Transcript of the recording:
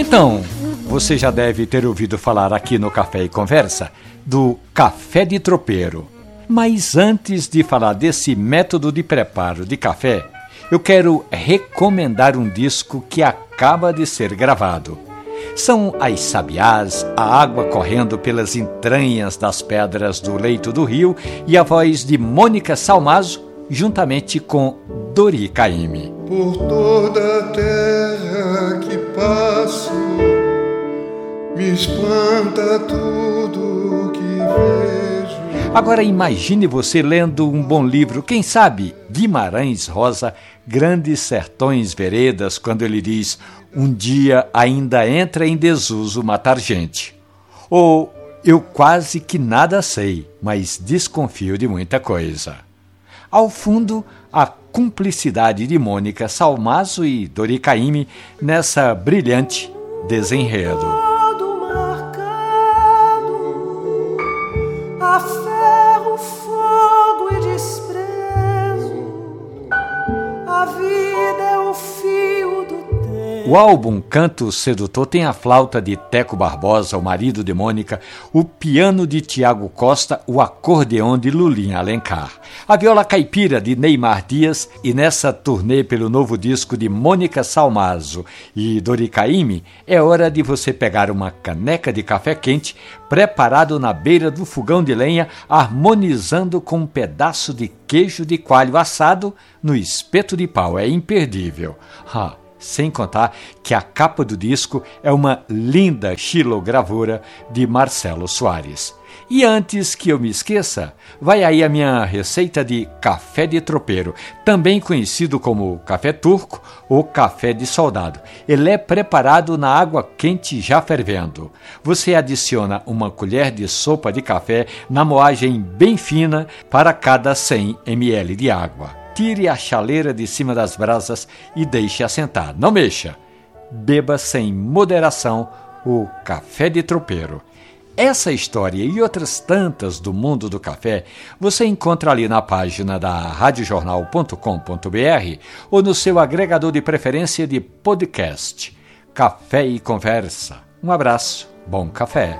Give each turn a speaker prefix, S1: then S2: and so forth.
S1: Então, você já deve ter ouvido falar aqui no Café e Conversa do café de tropeiro. Mas antes de falar desse método de preparo de café, eu quero recomendar um disco que acaba de ser gravado. São as sabiás, a água correndo pelas entranhas das pedras do leito do rio e a voz de Mônica Salmazo, juntamente com Dori Caymmi.
S2: Por toda a terra espanta tudo que vejo.
S1: Agora imagine você lendo um bom livro, quem sabe Guimarães Rosa, Grandes Sertões Veredas, quando ele diz: Um dia ainda entra em desuso matar gente. Ou Eu quase que nada sei, mas desconfio de muita coisa. Ao fundo, a cumplicidade de Mônica Salmazo e Dori Caymmi nessa brilhante desenredo. O álbum Canto Sedutor tem a flauta de Teco Barbosa, o marido de Mônica, o piano de Tiago Costa, o acordeão de Lulinha Alencar, a viola caipira de Neymar Dias e nessa turnê pelo novo disco de Mônica Salmazo e Dori Caymmi, é hora de você pegar uma caneca de café quente preparado na beira do fogão de lenha, harmonizando com um pedaço de queijo de coalho assado no espeto de pau. É imperdível. Ah, sem contar que a capa do disco é uma linda xilogravura de Marcelo Soares. E antes que eu me esqueça, vai aí a minha receita de café de tropeiro, também conhecido como café turco ou café de soldado. Ele é preparado na água quente já fervendo. Você adiciona uma colher de sopa de café na moagem bem fina para cada 100 ml de água tire a chaleira de cima das brasas e deixe assentar. Não mexa. Beba sem moderação o café de tropeiro. Essa história e outras tantas do mundo do café você encontra ali na página da radiojornal.com.br ou no seu agregador de preferência de podcast. Café e Conversa. Um abraço, bom café.